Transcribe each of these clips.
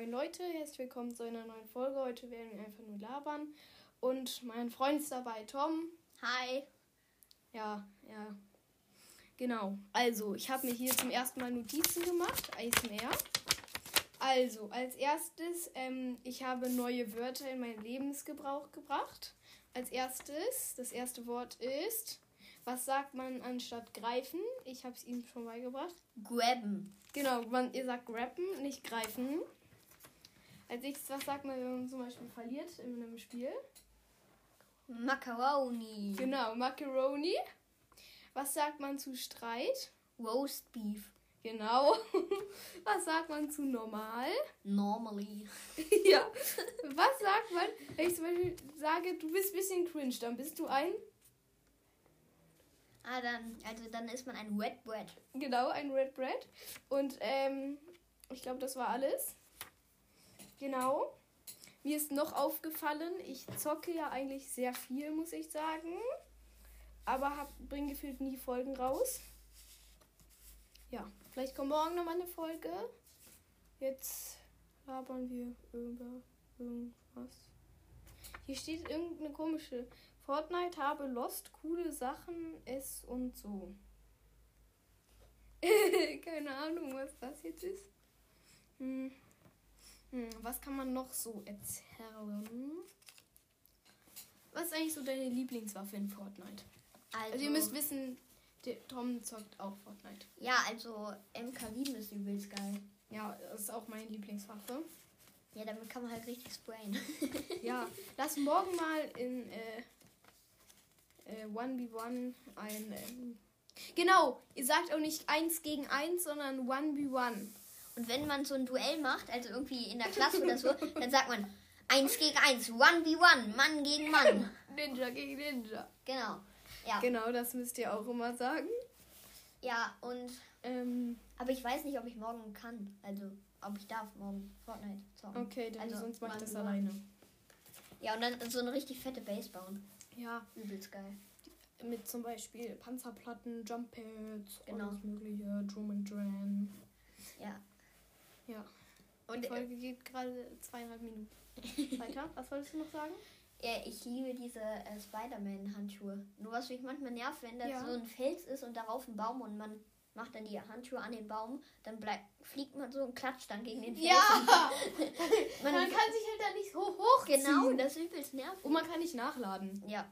moin Leute, herzlich willkommen zu einer neuen Folge. Heute werden wir einfach nur labern. Und mein Freund ist dabei, Tom. Hi. Ja, ja. Genau. Also, ich habe mir hier zum ersten Mal Notizen gemacht. ASMR. Also, als erstes, ähm, ich habe neue Wörter in meinen Lebensgebrauch gebracht. Als erstes, das erste Wort ist, was sagt man anstatt greifen? Ich habe es ihm schon beigebracht. Grabben. Genau, man, ihr sagt grabben, nicht greifen. Als nächstes, was sagt man, wenn man zum Beispiel verliert in einem Spiel? Macaroni. Genau, Macaroni. Was sagt man zu Streit? Roast Beef. Genau. Was sagt man zu normal? Normally. ja. Was sagt man, wenn ich zum Beispiel sage, du bist ein bisschen cringe, dann bist du ein? Ah, dann, also dann ist man ein Wet Bread. Genau, ein Red Bread. Und ähm, ich glaube, das war alles. Genau. Mir ist noch aufgefallen, ich zocke ja eigentlich sehr viel, muss ich sagen. Aber hab, bring gefühlt nie Folgen raus. Ja, vielleicht kommt morgen nochmal eine Folge. Jetzt labern wir über irgendwas. Hier steht irgendeine komische. Fortnite habe Lost coole Sachen, es und so. Keine Ahnung, was das jetzt ist. Hm. Hm, was kann man noch so erzählen? Was ist eigentlich so deine Lieblingswaffe in Fortnite? Also, Also ihr müsst wissen, der Tom zockt auch Fortnite. Ja, also MK7 ist übelst geil. Ja, das ist auch meine Lieblingswaffe. Ja, damit kann man halt richtig sprayen. Ja, lass morgen mal in äh, äh, 1v1 ein. Ähm, genau, ihr sagt auch nicht 1 gegen 1, sondern 1v1. Und wenn man so ein Duell macht, also irgendwie in der Klasse oder so, dann sagt man 1 gegen 1, 1v1, Mann gegen Mann. Ninja gegen Ninja. Genau. Ja. Genau, das müsst ihr auch immer sagen. Ja, und Ähm, aber ich weiß nicht, ob ich morgen kann. Also, ob ich darf morgen Fortnite zocken. okay, dann Also, sonst mach ich das 1v1. alleine. Ja, und dann so eine richtig fette Base bauen. Ja, Übelst geil. mit zum Beispiel Panzerplatten, Jump Pads, Genau. alles mögliche, Drum and Dran. Ja. Ja. Und Die Folge geht gerade zweieinhalb Minuten. Weiter, was wolltest du noch sagen? Ja, ich liebe diese äh, Spider-Man-Handschuhe. Nur was mich manchmal nervt, wenn da Ja. so ein Fels ist und darauf ein Baum und man macht dann die Handschuhe an den Baum, dann bleibt, fliegt man so und klatscht dann gegen den Felsen. man, Man, kann sich halt da nicht so hochziehen. genau, das ist übelst nervig. Und man kann nicht nachladen. Ja,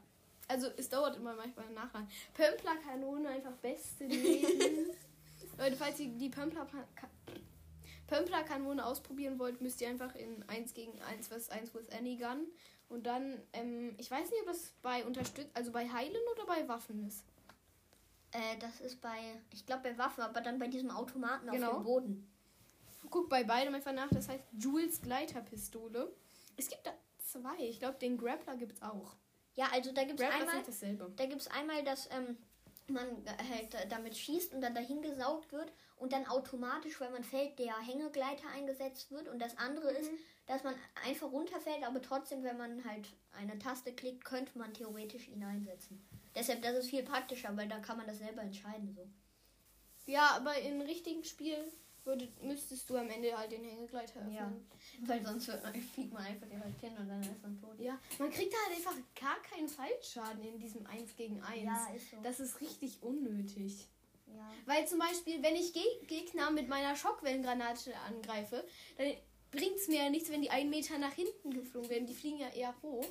Also es dauert immer manchmal Nachladen. Pömpler-Kanone, einfach beste Leben. Leute, falls ihr die Pömpler Pömpler-Kanone ausprobieren wollt, müsst ihr einfach in 1 gegen 1 vs 1 with any gun. Und dann, ähm, ich weiß nicht, ob das bei unterstützt, also bei Heilen oder bei Waffen ist. äh, das ist bei, ich glaube bei Waffen, aber dann bei diesem Automaten Genau. auf dem Boden. Guck bei beidem einfach nach, das heißt Jules Gleiterpistole. Es gibt da zwei. Ich glaube, den Grappler gibt es auch. Ja, also da gibt es einmal, da gibt's einmal, dass ähm, man halt damit schießt und dann dahin gesaugt wird und dann automatisch, wenn man fällt, der Hängegleiter eingesetzt wird. Und das andere ist, dass man einfach runterfällt, aber trotzdem, wenn man halt eine Taste klickt, könnte man theoretisch ihn einsetzen. Deshalb, das ist viel praktischer, weil da kann man das selber entscheiden. So. Ja, aber im richtigen Spiel würdet, müsstest du am Ende halt den Hängegleiter öffnen. Ja, weil sonst wird man, fliegt man einfach direkt hin und dann ist man tot. Ja, man kriegt halt einfach gar keinen Fallschaden in diesem 1 gegen 1. Ja, ist so. Das ist richtig unnötig. Ja. Weil zum Beispiel, wenn ich Ge Gegner mit meiner Schockwellengranate angreife, dann bringt es mir ja nichts, wenn die einen Meter nach hinten geflogen werden. Die fliegen ja eher hoch.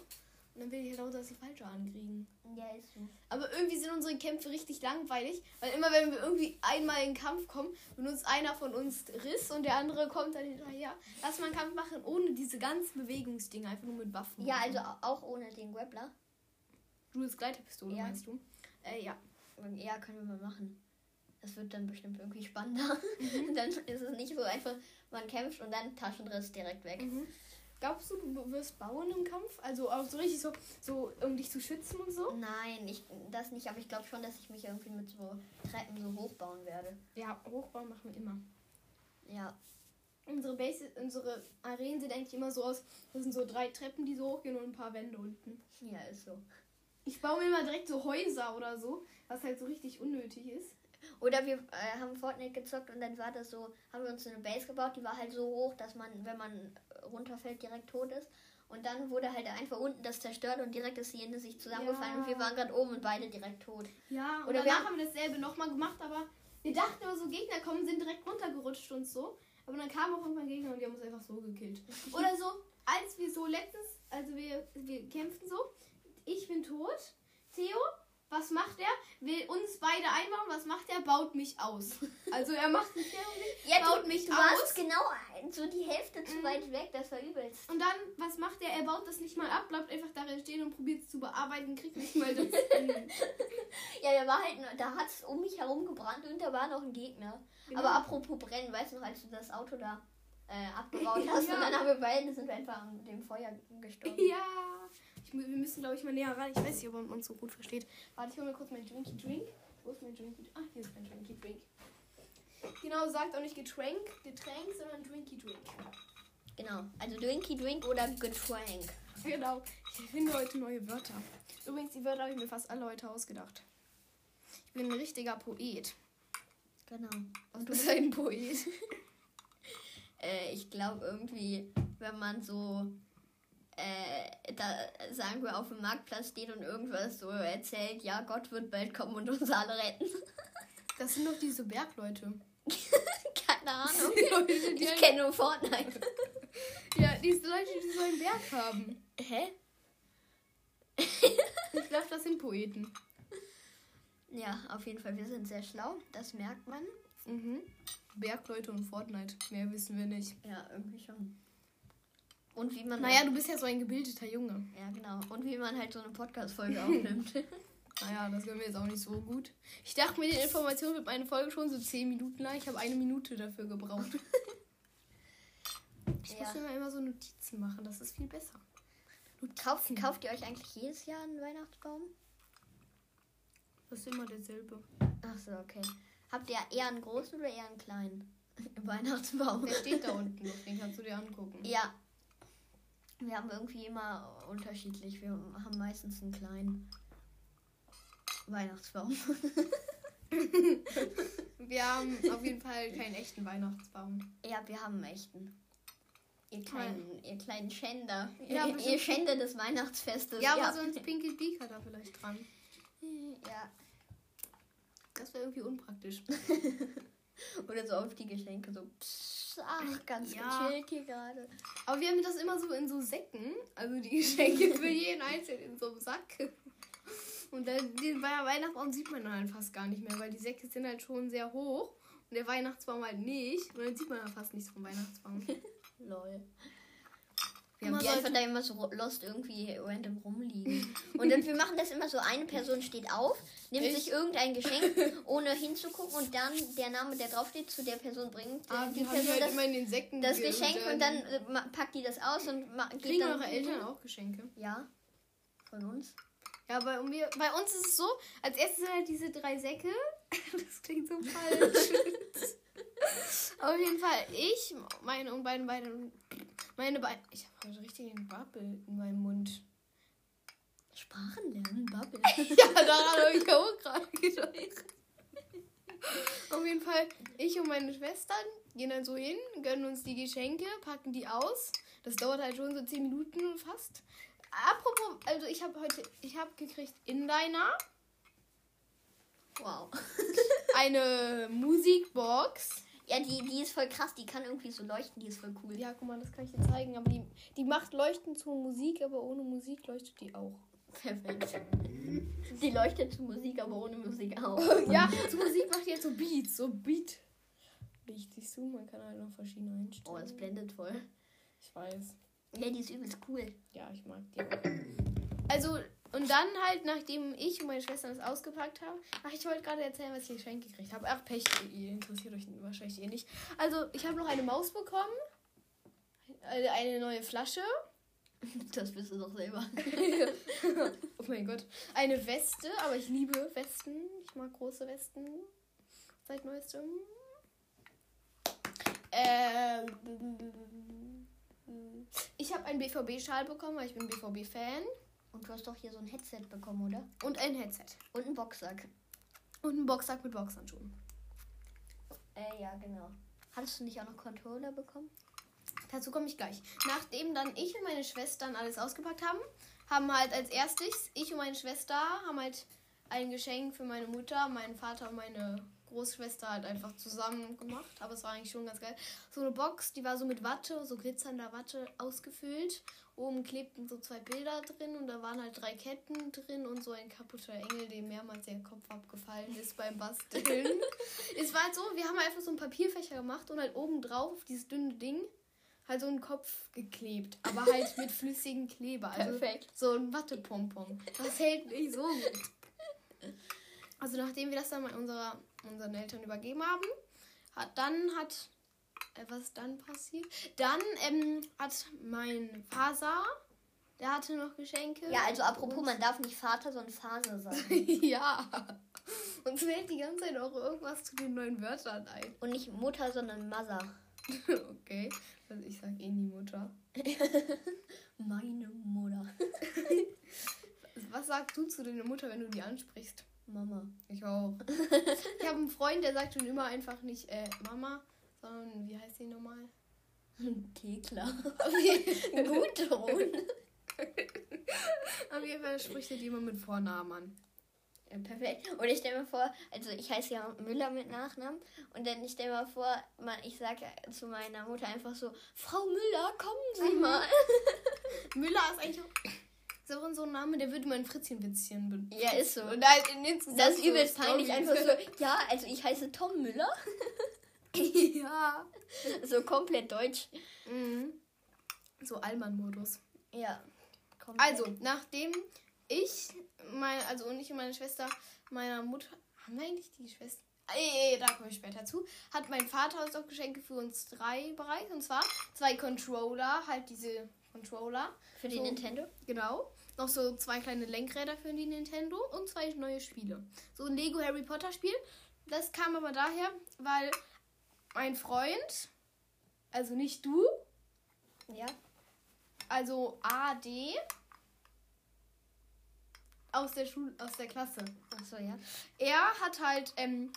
Und dann will ich halt auch, dass sie Fallschaden kriegen. ja, ist so. Aber irgendwie sind unsere Kämpfe richtig langweilig, weil immer wenn wir irgendwie einmal in den Kampf kommen, benutzt einer von uns Riss und der andere kommt dann hinterher. Lass mal einen Kampf machen ohne diese ganzen Bewegungsdinge, einfach nur mit Waffen. Ja, also au- auch ohne den Grappler. Jules Gleiterpistole, Ja. meinst du? Äh, ja. Ja, können wir mal machen. Das wird dann bestimmt irgendwie spannender. dann ist es nicht so einfach, man kämpft und dann Taschenriss direkt weg. Glaubst du, du wirst bauen im Kampf? Also auch so richtig so, so um dich zu schützen und so? Nein, ich, das nicht, aber ich glaube schon, dass ich mich irgendwie mit so Treppen so hochbauen werde. Ja, Hochbauen machen wir immer. Ja. Unsere Base, unsere Arenen sehen eigentlich immer so aus. Das sind so drei Treppen, die so hochgehen und ein paar Wände unten. Ja, ist so. Ich baue mir immer direkt so Häuser oder so, was halt so richtig unnötig ist. Oder wir äh, haben Fortnite gezockt und dann war das so, haben wir uns eine Base gebaut, die war halt so hoch, dass man, wenn man runterfällt, direkt tot ist. Und dann wurde halt einfach unten das zerstört und direkt ist die Ende sich zusammengefallen Ja. und wir waren gerade oben und beide direkt tot. Ja, und Oder wir danach haben- wir dasselbe nochmal gemacht, aber wir dachten immer so, Gegner kommen, sind direkt runtergerutscht und so. Aber dann kamen auch irgendwann Gegner und die haben uns einfach so gekillt. Oder so, als wir so letztens, also wir, wir kämpfen so, ich bin tot, Theo, was macht er? Will uns beide einbauen, was macht er? Baut mich aus. Also er macht mich Ja, baut du, mich du aus. warst genau so die Hälfte zu Mhm. weit weg, das war übelst. Und dann, was macht er? Er baut das nicht mal ab, bleibt einfach darin stehen und probiert es zu bearbeiten, kriegt nicht mal das. Ja, der war halt, nur- da hat es um mich herum gebrannt und da war noch ein Gegner. Genau. Aber apropos brennen, weißt du noch, als du das Auto da äh, abgebaut hast Ja. und dann haben wir beide, sind wir einfach an dem Feuer gestorben. Ja. Ich, wir müssen, glaube ich, mal näher ran. Ich weiß nicht, ob man uns so gut versteht. Warte, ich hole mir kurz mein Drinky Drink. Wo ist mein Drinky Drink? Ah, hier ist mein Drinky Drink. Genau, sagt auch nicht Getränk, Getränk, sondern Drinky Drink. Genau, also Drinky Drink oder Getränk. Genau. Ich finde heute neue Wörter. Übrigens, die Wörter habe ich mir fast alle heute ausgedacht. Ich bin ein richtiger Poet. Genau. Und du bist ein Poet. Äh, ich glaube irgendwie, wenn man so, äh, da sagen wir auf dem Marktplatz steht und irgendwas so erzählt, ja, Gott wird bald kommen und uns alle retten. Das sind doch diese Bergleute. Keine Ahnung. Die Leute, Ich kenne nur Fortnite. ja, diese Leute, die so einen Berg haben. Hä? Ich glaube, das sind Poeten. Ja, auf jeden Fall, wir sind sehr schlau, das merkt man. Mhm. Bergleute und Fortnite. Mehr wissen wir nicht. Ja, irgendwie schon. Und wie man. Naja, du bist ja so ein gebildeter Junge. Ja, genau. Und wie man halt so eine Podcast-Folge aufnimmt. Naja, das können wir jetzt auch nicht so gut. Ich dachte, mit den Informationen wird meine Folge schon so 10 Minuten lang. Ich habe eine Minute dafür gebraucht. Ich Ja. muss mir mal immer so Notizen machen. Das ist viel besser. Kauft, kauft ihr euch eigentlich jedes Jahr einen Weihnachtsbaum? Das ist immer derselbe. Ach so, okay. Habt ihr eher einen großen oder eher einen kleinen Weihnachtsbaum? Der steht da unten. Den kannst du dir angucken. Ja. Wir haben irgendwie immer unterschiedlich. Wir haben meistens einen kleinen Weihnachtsbaum. Wir haben auf jeden Fall keinen echten Weihnachtsbaum. ja, wir haben einen echten. Ihr kleinen, ihr kleinen Schänder. Ja, ihr, Schänder des Weihnachtsfestes. Ja, aber ja. sonst Pinky Beaker da vielleicht dran. ja. Das wäre irgendwie unpraktisch. Oder so auf die Geschenke so. Pss, ach, ganz Ja. gechillt hier gerade. Aber wir haben das immer so in so Säcken. Also die Geschenke für jeden Einzelnen in so einem Sack. Und dann, den Wei- Weihnachtsbaum sieht man dann halt fast gar nicht mehr, weil die Säcke sind halt schon sehr hoch. Und der Weihnachtsbaum halt nicht. Und dann sieht man dann fast nichts vom Weihnachtsbaum. Lol. Wir Man haben die einfach da immer so lost irgendwie random rumliegen. Und dann, wir machen das immer so, eine Person steht auf, nimmt Ich? sich irgendein Geschenk, ohne hinzugucken und dann der Name, der draufsteht, zu der Person bringt. Ah, äh, die die Person halt das, immer in den Säcken. das ge- Geschenk und dann äh, ma- packt die das aus und geht Kriegen dann... eure Eltern auch Geschenke? Ja, von uns. Ja, bei, wir, bei uns ist es so, als erstes sind halt diese drei Säcke. Das klingt so falsch. Auf jeden Fall ich, meine und beiden beiden. Meine beiden. Ich habe heute richtig einen Bubble in meinem Mund. Sprachen lernen, Bubble. Ja, daran habe ich auch gerade gedacht. Auf jeden Fall, ich und meine Schwestern gehen dann so hin, gönnen uns die Geschenke, packen die aus. Das dauert halt schon so 10 Minuten fast. Apropos, also ich habe heute, ich habe gekriegt in deiner wow. eine Musikbox. Ja, die, die ist voll krass, die kann irgendwie so leuchten, die ist voll cool. Ja, guck mal, das kann ich dir zeigen. Aber die, die macht Leuchten zur Musik, aber ohne Musik leuchtet die auch. Perfekt. Die leuchtet zu Musik, aber ohne Musik auch. ja, zur Musik macht die jetzt so Beats, so Beat. Licht siehst du, man kann halt noch verschiedene einstellen. Oh, das blendet voll. Ich weiß. Ja, die ist übelst cool. Ja, ich mag die. Also, und dann halt, nachdem ich und meine Schwestern das ausgepackt haben, ach, ich wollte gerade erzählen, was ich geschenkt gekriegt habe. Ach, Pech, ihr interessiert euch wahrscheinlich eh nicht. Also, ich habe noch eine Maus bekommen, eine neue Flasche, Das bist du doch selber. oh mein Gott, eine Weste, aber ich liebe Westen. Ich mag große Westen seit neuestem. Ähm, ich habe einen BVB-Schal bekommen, weil ich bin BVB-Fan. Und du hast doch hier so ein Headset bekommen, oder? Und ein Headset. Und einen Boxsack. Und einen Boxsack mit Boxhandschuhen. Äh, ja, genau. Hattest du nicht auch noch Controller bekommen? Dazu komme ich gleich. Nachdem dann ich und meine Schwestern alles ausgepackt haben, haben halt als erstes, ich und meine Schwester haben halt ein Geschenk für meine Mutter, meinen Vater und meine Großschwester halt einfach zusammen gemacht. Aber es war eigentlich schon ganz geil. So eine Box, die war so mit Watte, so glitzernder Watte ausgefüllt. Oben klebten so zwei Bilder drin und da waren halt drei Ketten drin und so ein kaputter Engel, dem mehrmals der Kopf abgefallen ist beim Basteln. es war halt so, wir haben einfach so einen Papierfächer gemacht und halt oben drauf auf dieses dünne Ding halt so einen Kopf geklebt, aber halt mit flüssigem Kleber. Also Perfekt. So ein Wattepompon. Das hält nicht so gut. Also nachdem wir das dann mal unserer, unseren Eltern übergeben haben, hat dann hat äh, was dann passiert? Dann ähm, hat mein Vater, der hatte noch Geschenke. Ja, also apropos, man darf nicht Vater, sondern Phase sagen. ja. Uns fällt die ganze Zeit auch irgendwas zu den neuen Wörtern ein. Und nicht Mutter, sondern Mother. okay. Also ich sag eh nie Mutter. Meine Mutter. Was sagst du zu deiner Mutter, wenn du die ansprichst? Mama. Ich auch. ich habe einen Freund, der sagt schon immer einfach nicht äh, Mama, sondern wie heißt sie nochmal? Thekla. Gut. Auf jeden Fall spricht er die immer mit Vornamen an. Ja, perfekt. Und ich stelle mir vor, also ich heiße ja Müller mit Nachnamen. Und dann ich stelle mir vor, man, ich sage zu meiner Mutter einfach so, Frau Müller, kommen Sie Mhm. mal. Müller ist eigentlich auch, ist auch so ein Name, der würde mein Fritzchen-Witzchen benutzen. Ja, ist so. Und halt in den Das ist übelst peinlich, einfach so, ja, also ich heiße Tom Müller. ja. So komplett deutsch. Mhm. So Allmann-Modus. Ja. Komplett. Also, nachdem ich, mein, also und ich und meine Schwester meiner Mutter, haben wir eigentlich die Schwester? Ey, da komme ich später zu. Hat mein Vater uns auch Geschenke für uns drei bereit. Und zwar zwei Controller, halt diese Controller. Für die so. Nintendo? Genau. Noch so zwei kleine Lenkräder für die Nintendo und zwei neue Spiele. So ein Lego Harry Potter Spiel. Das kam aber daher, weil mein Freund, also nicht du, Ja. also AD aus der Schule, aus der Klasse. Achso, ja. Er hat halt ähm,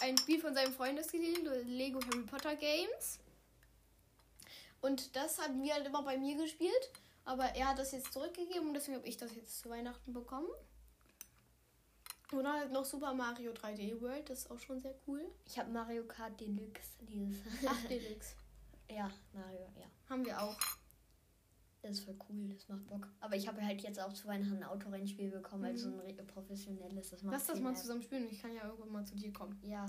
ein Spiel von seinem Freund gesehen, Lego Harry Potter Games. Und das haben wir halt immer bei mir gespielt. Aber er hat das jetzt zurückgegeben und deswegen habe ich das jetzt zu Weihnachten bekommen. Oder halt noch Super Mario 3D World, das ist auch schon sehr cool. Ich habe Mario Kart Deluxe, dieses. Ach, Deluxe. ja, Mario, ja. Haben wir auch. Das ist voll cool, das macht Bock. Aber ich habe halt jetzt auch zu Weihnachten ein Autorennspiel bekommen, also Mhm. ein re- professionelles. Das macht Lass das mal mehr- zusammen spielen. Ich kann ja irgendwann mal zu dir kommen. Ja,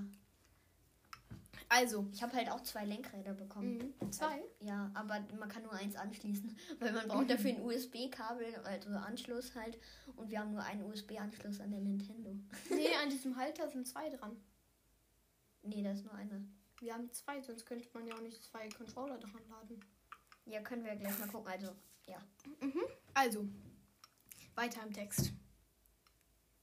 Also, ich habe halt auch zwei Lenkräder bekommen. mhm. zwei. Ja, aber man kann nur eins anschließen, weil man braucht dafür ein USB-Kabel, also Anschluss halt. Und wir haben nur einen USB-Anschluss an der Nintendo. Nee, an diesem Halter sind zwei dran. Nee, da ist nur einer. Wir haben zwei, sonst könnte man ja auch nicht zwei Controller dran laden. Ja, können wir gleich mal gucken. Also, ja. Also, weiter im Text.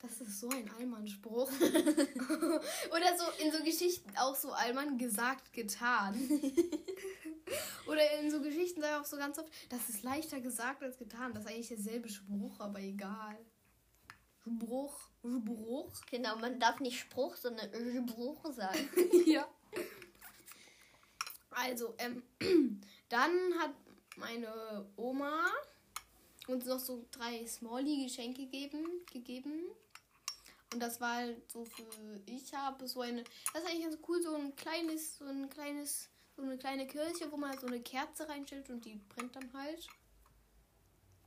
Das ist so ein Allmann-Spruch. Oder so in so Geschichten auch so Allmann gesagt, getan. Oder in so Geschichten sage ich auch so ganz oft, das ist leichter gesagt als getan. Das ist eigentlich derselbe Spruch, aber egal. Spruch, Spruch. Genau, man darf nicht Spruch, sondern Spruch sagen. ja. Also, ähm, dann hat meine Oma uns noch so drei Smalley-Geschenke gegeben, gegeben. Und das war halt so für, ich habe so eine, das ist eigentlich ganz cool, so ein kleines, so ein kleines, so eine kleine Kirche, wo man so eine Kerze reinstellt und die brennt dann halt.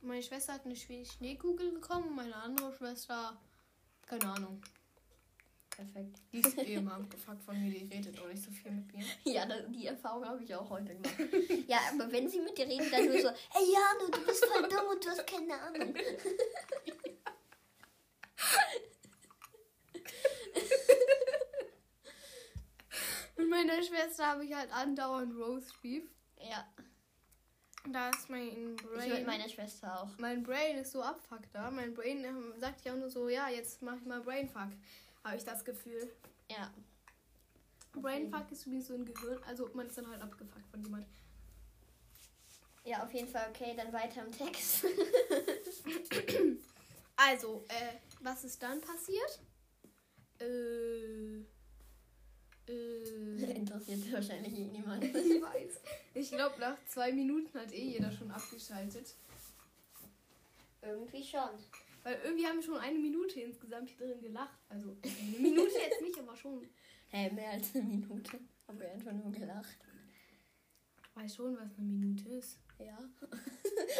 Meine Schwester hat eine Schneekugel bekommen, meine andere Schwester, keine Ahnung. Perfekt. Die ist eh immer abgefuckt von mir, die redet auch nicht so viel mit mir. Ja, die Erfahrung habe ich auch heute gemacht. ja, aber wenn sie mit dir reden, dann nur so, ey Jano, du bist voll dumm und du hast keine Ahnung. Mit meiner Schwester habe ich halt andauernd Roast Beef. Ja, Da ist mein ich mit Brain. meiner Schwester auch. mein Brain ist so abfuck da. Mein Brain ähm, sagt ja auch nur so, ja, jetzt mach ich mal Brainfuck. Habe ich das Gefühl. Ja. Brainfuck ist übrigens so ein Gehirn. Also man ist dann halt abgefuckt von jemand. Ja, auf jeden Fall okay, dann weiter im Text. Also, äh, was ist dann passiert? Äh. Äh. Interessiert wahrscheinlich eh niemand. Ich weiß. Ich glaube, nach zwei Minuten hat eh jeder schon abgeschaltet. Irgendwie schon. Weil irgendwie haben wir schon eine Minute insgesamt hier drin gelacht. Also eine Minute jetzt nicht, aber schon. Hey, mehr als eine Minute. Haben wir einfach nur gelacht. Ich weiß schon, was eine Minute ist. Ja.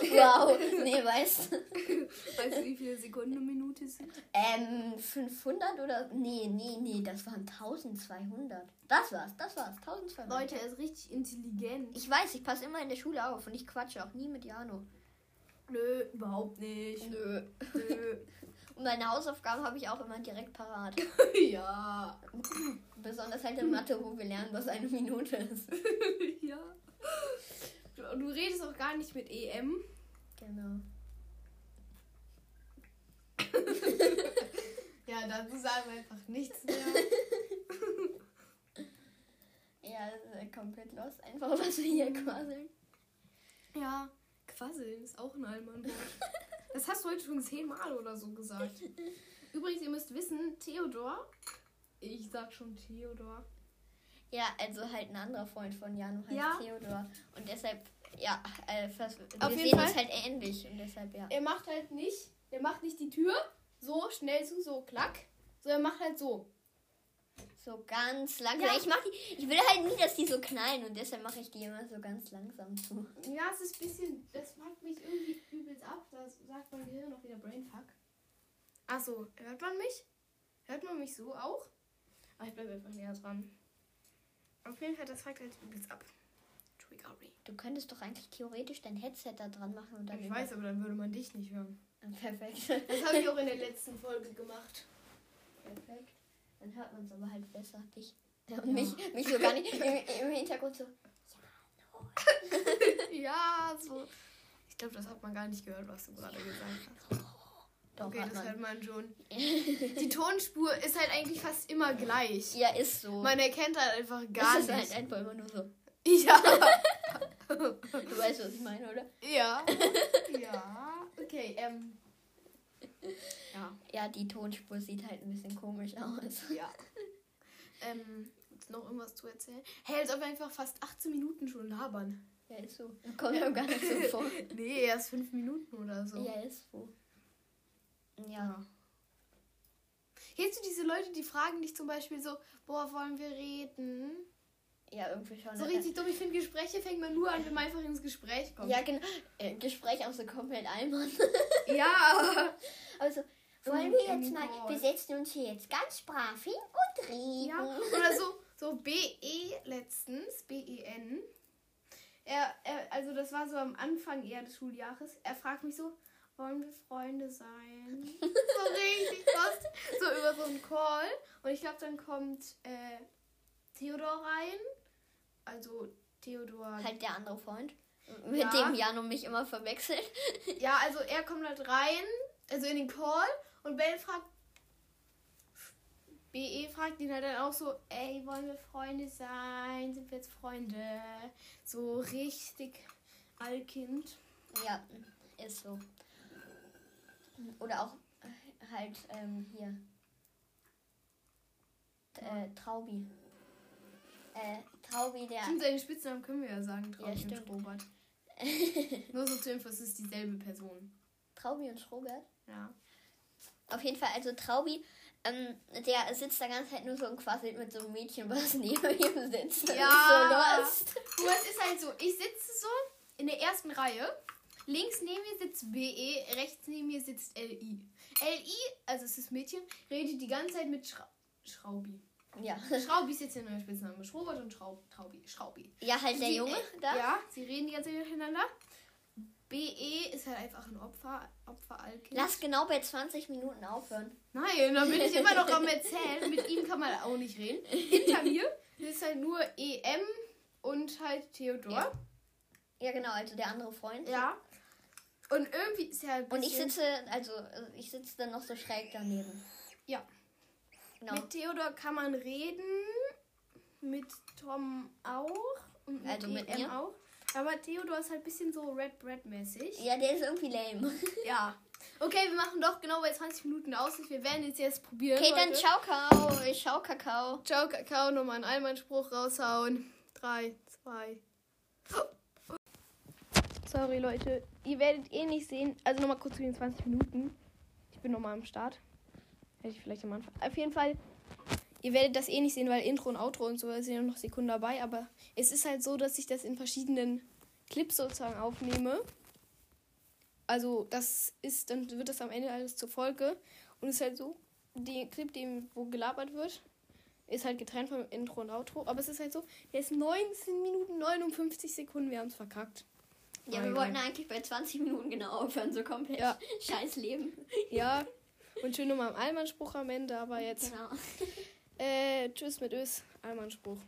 wow. Nee, weißt du? Weißt du, wie viele Sekunden eine Minute sind? Ähm, 500 oder? Nee, nee, nee, das waren 1200. Das war's, das war's. 1200. Leute, er ist richtig intelligent. Ich weiß, ich passe immer in der Schule auf und ich quatsche auch nie mit Jano. Nö, überhaupt nicht. Nö. Nö. Und meine Hausaufgaben habe ich auch immer direkt parat. ja. Besonders halt in Mathe, wo wir lernen, was eine Minute ist. ja. Du, redest auch gar nicht mit EM. Genau. Ja, dazu sagen wir einfach nichts mehr. Ja, das ist komplett los. Einfach, was wir hier quasseln. Ja, quasseln ist auch ein Allmannwort. Das hast du heute schon zehnmal oder so gesagt. Übrigens, ihr müsst wissen, Theodor, ich sag schon Theodor, Ja, also halt ein anderer Freund von Jano heißt Ja. Theodor. Und deshalb, ja, äh, wir Auf jeden sehen Fall. uns halt ähnlich. Und deshalb, ja. er macht halt nicht, er macht nicht die Tür so schnell zu, so klack, so er macht halt so. So ganz langsam. Ja. Ich, mach die, ich will halt nie, dass die so knallen. Und deshalb mache ich die immer so ganz langsam zu. Ja, es ist ein bisschen, das fuckt mich irgendwie übelst ab. Da sagt mein Gehirn auch wieder Brainfuck. Achso, hört man mich? Hört man mich so auch? Aber ich bleibe einfach näher dran. Auf jeden Fall, das fuckt halt übelst ab. Triggery. Du könntest doch eigentlich theoretisch dein Headset da dran machen und dann. Ich weiß, aber dann würde man dich nicht hören. Perfekt. Das habe ich auch in der letzten Folge gemacht. Perfekt. Dann hört man es aber halt besser, dich. Ja, und mich, mich so gar nicht im, im Hintergrund so. ja, so. Ich glaube, das hat man gar nicht gehört, was du gerade gesagt hast. Doch, okay, das hört man schon. Die Tonspur ist halt eigentlich fast immer gleich. Ja, ist so. Man erkennt halt einfach gar ist nicht. halt einfach immer nur so. Ja. Du weißt, was ich meine, oder? ja. Ja. Okay, ähm. Ja. Ja, die Tonspur sieht halt ein bisschen komisch aus. Ja. Ähm, noch irgendwas zu erzählen? Hey, als ob wir einfach fast 18 Minuten schon labern. Ja, ist so. Kommt mir gar nicht so vor. Nee, erst 5 Minuten oder so. Ja, ist so. Ja. Kennst du diese Leute, die fragen dich zum Beispiel so, boah, wollen wir reden? Ja, irgendwie schon. So richtig dumm. Ich finde, Gespräche fängt man nur an, wenn man einfach ins Gespräch kommt. Ja, genau. Äh, Gespräch auch so komplett albern. Ja. Also, wollen wir jetzt mal, wir setzen uns hier jetzt ganz brav hin und reden. Ja, oder so, so BE letztens, B-E-N. Er, er, also das war so am Anfang eher des Schuljahres. Er fragt mich so, wollen wir Freunde sein? so richtig was. So über so einen Call. Und ich glaube, dann kommt äh, Theodor rein. Also Theodor. Halt der andere Freund. Mit Ja. dem Jan und mich immer verwechselt. Ja, also er kommt halt rein, also in den Call. Und Ben fragt, BE fragt ihn halt dann auch so, ey, wollen wir Freunde sein? Sind wir jetzt Freunde? So richtig Allkind. Ja, ist so. Oder auch halt ähm, hier. T- Äh, Traubi. Äh, Traubi, der. Stimmt, seine Spitznamen können wir ja sagen, Traubi Ja, und stimmt. Robert. Nur so zur Info, es ist dieselbe Person. Traubi und Schrobert. Ja. Auf jeden Fall, also Traubi, ähm, der sitzt da ganz halt nur so und quasselt mit so einem Mädchen, was neben ihm sitzt. Ja. ist so lost. Nur es ist halt so, ich sitze so in der ersten Reihe. Links neben mir sitzt BE, rechts neben mir sitzt LI. LI, also es ist Mädchen, redet die ganze Zeit mit Schra Schraubi. Ja. Schraubi ist jetzt der neue Spitzname. Schrobert und Schraub, Traubi. Schraubi. Ja, halt der Sie- Junge äh, da. Ja, sie reden die ganze Zeit miteinander. BE ist halt einfach ein Opfer, Opfer-Allkind. Lass genau bei 20 Minuten aufhören. Nein, da bin ich immer noch am Erzählen. Mit ihm kann man auch nicht reden. Hinter mir ist halt nur EM und halt Theodor. Ja. Ja, genau, also der andere Freund. Ja. Und irgendwie ist er ein Und ich sitze, also ich sitze dann noch so schräg daneben. Ja. Genau. Mit Theodor kann man reden. Mit Tom auch. Und mit Also mit EM mir? auch. Aber Theodor ist halt ein bisschen so Red Bread-mäßig. Ja, der ist irgendwie lame. Ja. Okay, wir machen doch genau bei 20 Minuten aus. Wir werden jetzt jetzt probieren. Okay, dann Leute. ciao, Kakao. Schau Kakao. Ciao, Kakao. Nochmal einen Einwandspruch raushauen. 3, 2. Sorry, Leute. Ihr werdet eh nicht sehen. Also nochmal kurz zu den 20 Minuten. Ich bin nochmal am Start. Hätte ich vielleicht am Anfang. Auf jeden Fall. Ihr werdet das eh nicht sehen, weil Intro und Outro und so sind ja noch Sekunden dabei. Aber es ist halt so, dass ich das in verschiedenen Clips sozusagen aufnehme. Also das ist, dann wird das am Ende alles zur Folge. Und es ist halt so, der Clip, dem, wo gelabert wird, ist halt getrennt vom Intro und Outro. Aber es ist halt so, der ist 19 Minuten 59 Sekunden. Wir haben es verkackt. Ja, wir wollten eigentlich bei 20 Minuten genau aufhören, so komplett. Ja. Scheiß Leben. Ja. Und schön nochmal im Allmannspruch am Ende, aber jetzt. Genau. Äh, tschüss mit Ös. Allmannspruch.